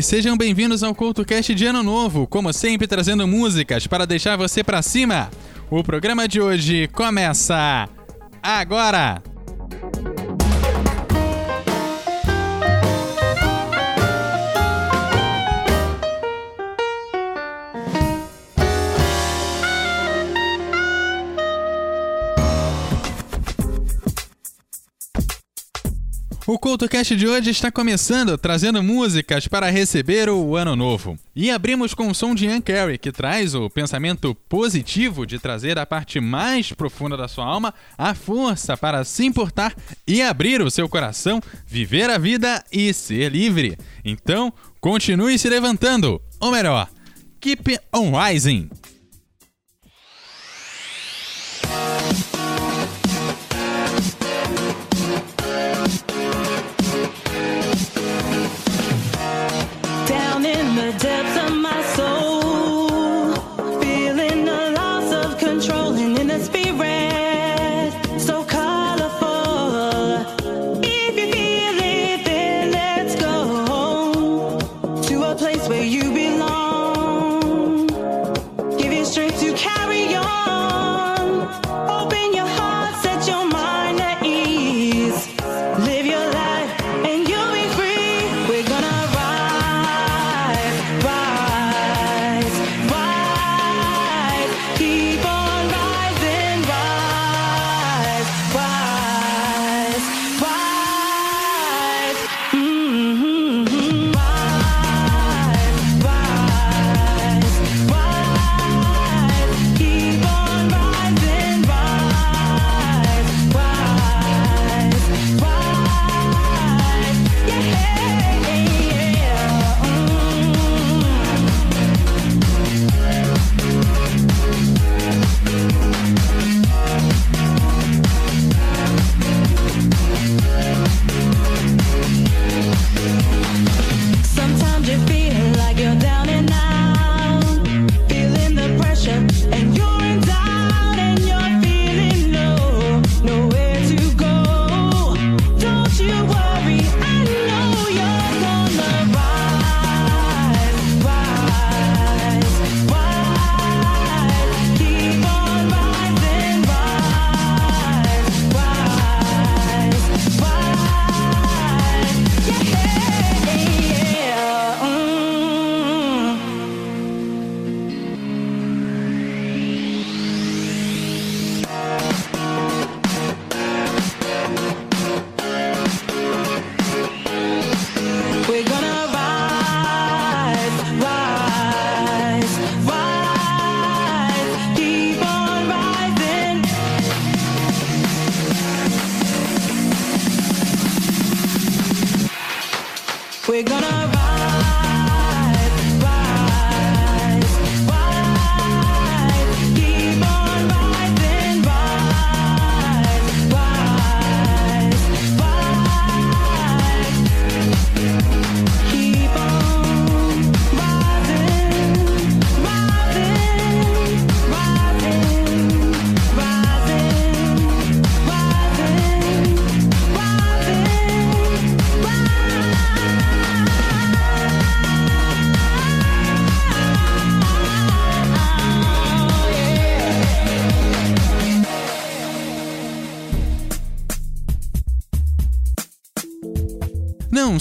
Sejam bem-vindos ao CultoCast de Ano Novo, como sempre trazendo músicas para deixar você pra cima. O programa de hoje começa agora! O CultoCast de hoje está começando, trazendo músicas para receber o ano novo. E abrimos com o som de Ian Carey, que traz o pensamento positivo de trazer a parte mais profunda da sua alma a força para se importar e abrir o seu coração, viver a vida e ser livre. Então, continue se levantando, ou melhor, keep on rising.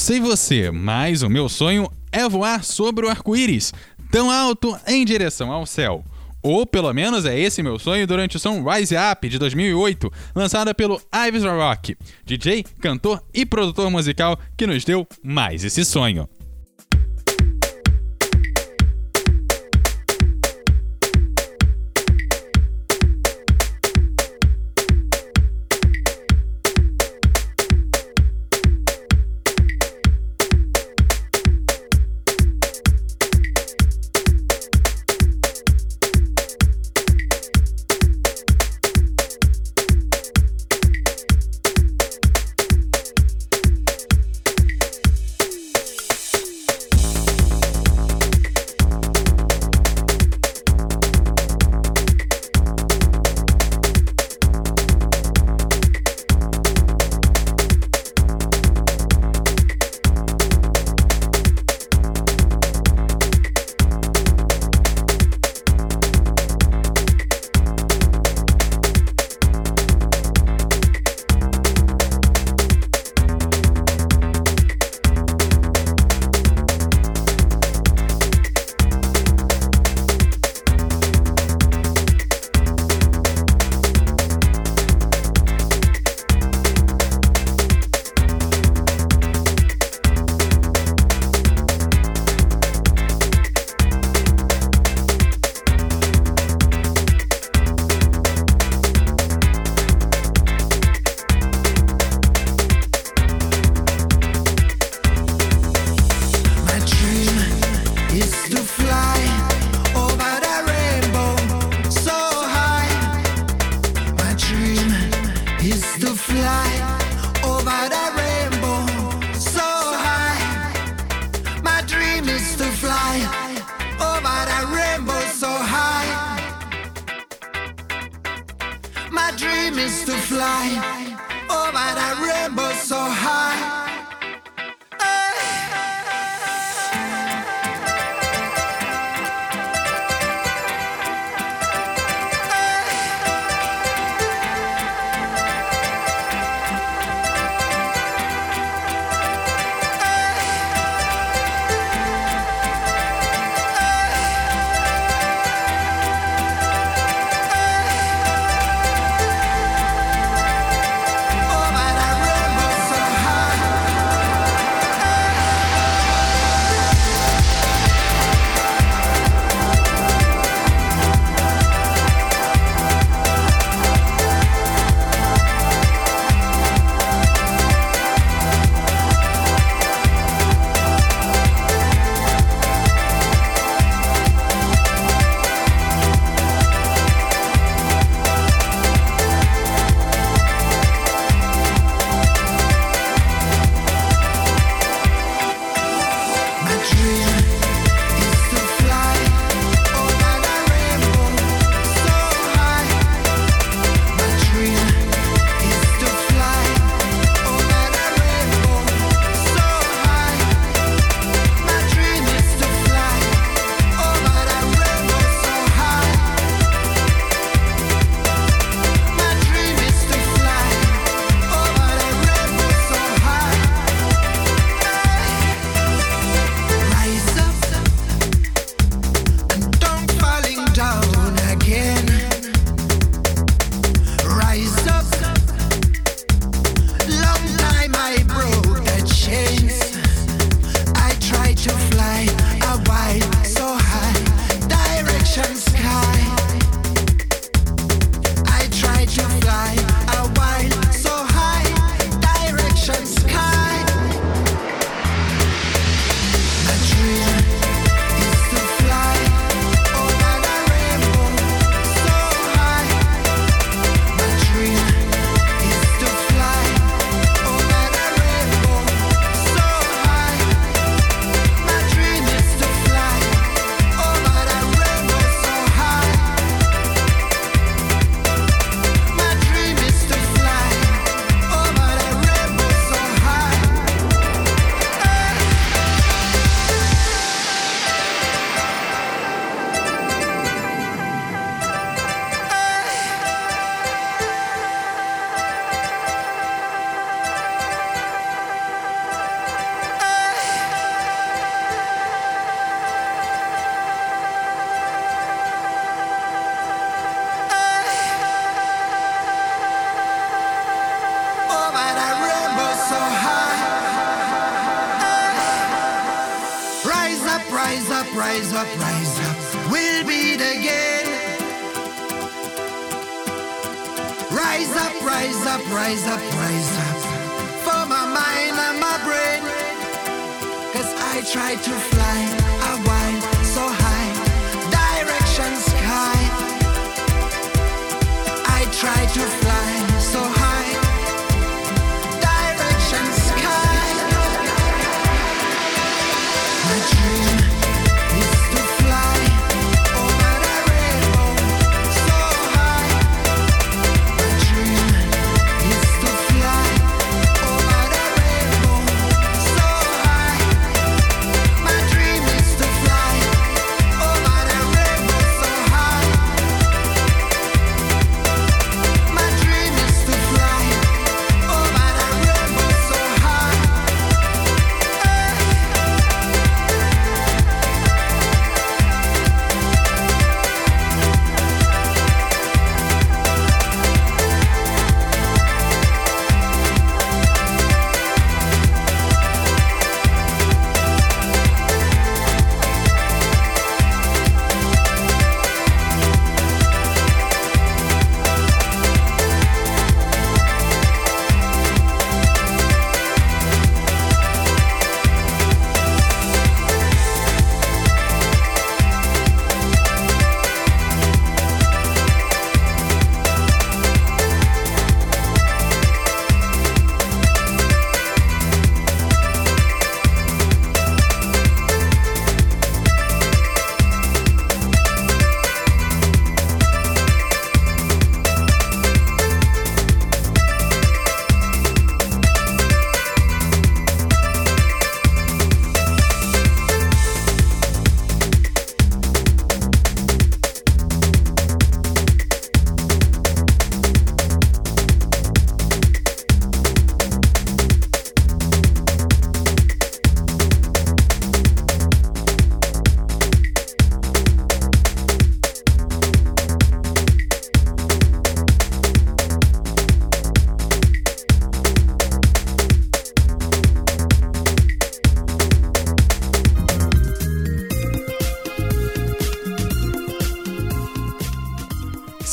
Sei você, mas o meu sonho é voar sobre o arco-íris, tão alto em direção ao céu. Ou pelo menos é esse meu sonho durante o som Rise Up de 2008, lançada pelo Ives Rock, DJ, cantor e produtor musical que nos deu mais esse sonho. fly. rise up, rise up, we'll beat again. Rise up, rise up, rise up, rise up, for my mind and my brain. Cause I try to fly, a while so high, direction sky. I try to fly.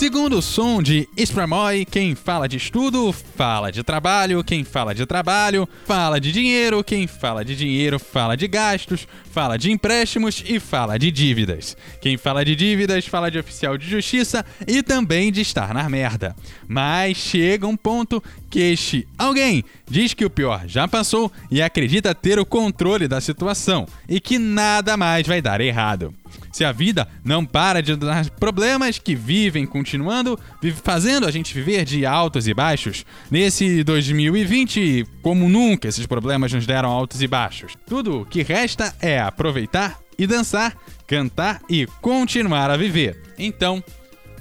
Segundo som de Spramoy, quem fala de estudo, fala de trabalho, quem fala de trabalho, fala de dinheiro, quem fala de dinheiro, fala de gastos, fala de empréstimos e fala de dívidas. Quem fala de dívidas, fala de oficial de justiça e também de estar na merda. Mas chega um ponto que este alguém diz que o pior já passou e acredita ter o controle da situação e que nada mais vai dar errado. Se a vida não para de dar problemas que vivem continuando, fazendo a gente viver de altos e baixos, nesse 2020, como nunca esses problemas nos deram altos e baixos. Tudo o que resta é aproveitar e dançar, cantar e continuar a viver. Então,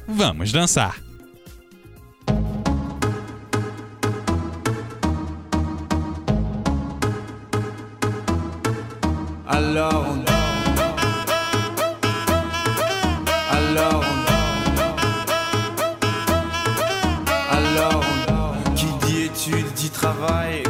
vamos dançar. Alors on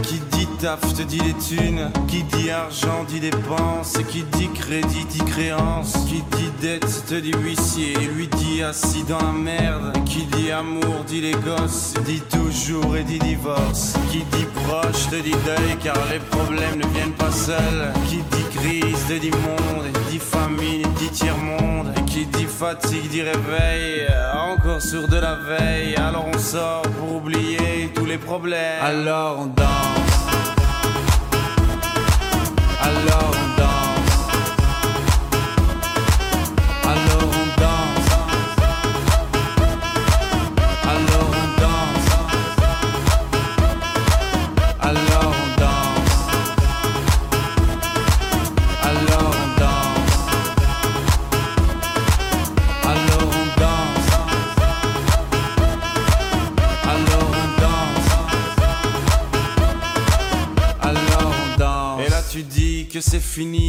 Qui dit taf te dit les thunes Qui dit argent dit dépenses Qui dit crédit dit créance Qui dit dette te dit huissier Lui dit assis dans la merde Qui dit amour dit les gosses Dit toujours et dit divorce Qui dit proche te dit deuil Car les problèmes ne viennent pas seuls Qui dit crise te dit monde Dit famine dit tiers-monde Qui dit fatigue dit réveil Encore sur de la veille Alors on sort pour oublier les problèmes Alors on danse alors on danse.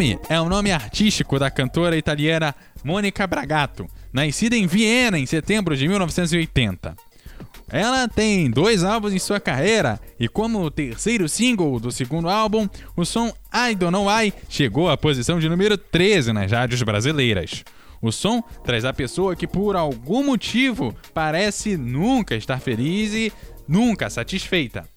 Momi é o nome artístico da cantora italiana Monica Bragato, nascida em Viena em setembro de 1980. Ela tem dois álbuns em sua carreira e, como terceiro single do segundo álbum, o som I Don't Know Why chegou à posição de número 13 nas rádios brasileiras. O som traz a pessoa que, por algum motivo, parece nunca estar feliz e nunca satisfeita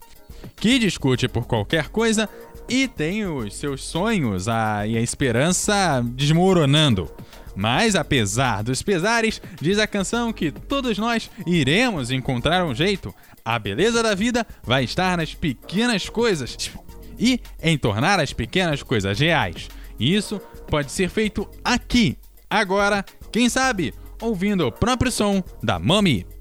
que discute por qualquer coisa e tem os seus sonhos a, e a esperança desmoronando. Mas apesar dos pesares, diz a canção que todos nós iremos encontrar um jeito. A beleza da vida vai estar nas pequenas coisas e em tornar as pequenas coisas reais. Isso pode ser feito aqui, agora, quem sabe, ouvindo o próprio som da Mommy.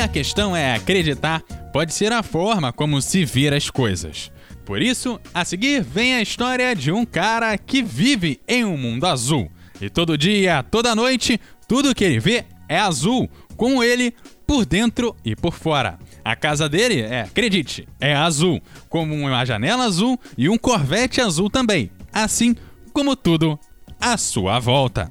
A questão é acreditar, pode ser a forma como se vê as coisas. Por isso, a seguir vem a história de um cara que vive em um mundo azul. E todo dia, toda noite, tudo que ele vê é azul, com ele por dentro e por fora. A casa dele é, acredite, é azul, como uma janela azul e um corvette azul também. Assim como tudo à sua volta.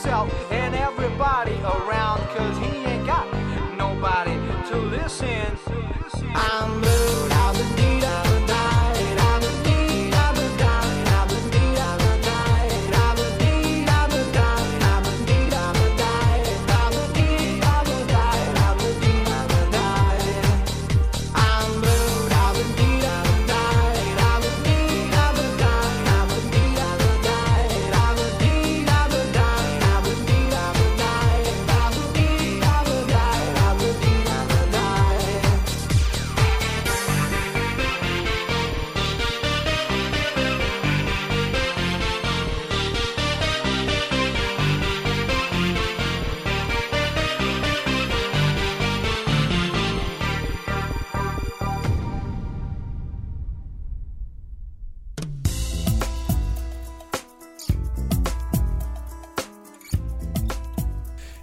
himself and everybody around, cause he ain't got nobody to listen. To listen. I'm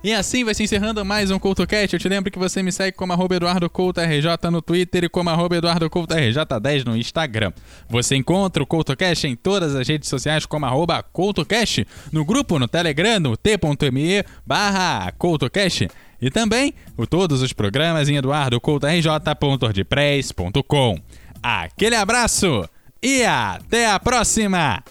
E assim vai se encerrando mais um CoutoCast. Eu te lembro que você me segue como arroba EduardoCoutoRJ no Twitter e como arroba EduardoCoutoRJ10 no Instagram. Você encontra o CoutoCast em todas as redes sociais como arroba CoutoCast, no grupo, no Telegram, no t.me barra CoutoCast. E também o, todos os programas em eduardocoutorj.ordpress.com. Aquele abraço e até a próxima!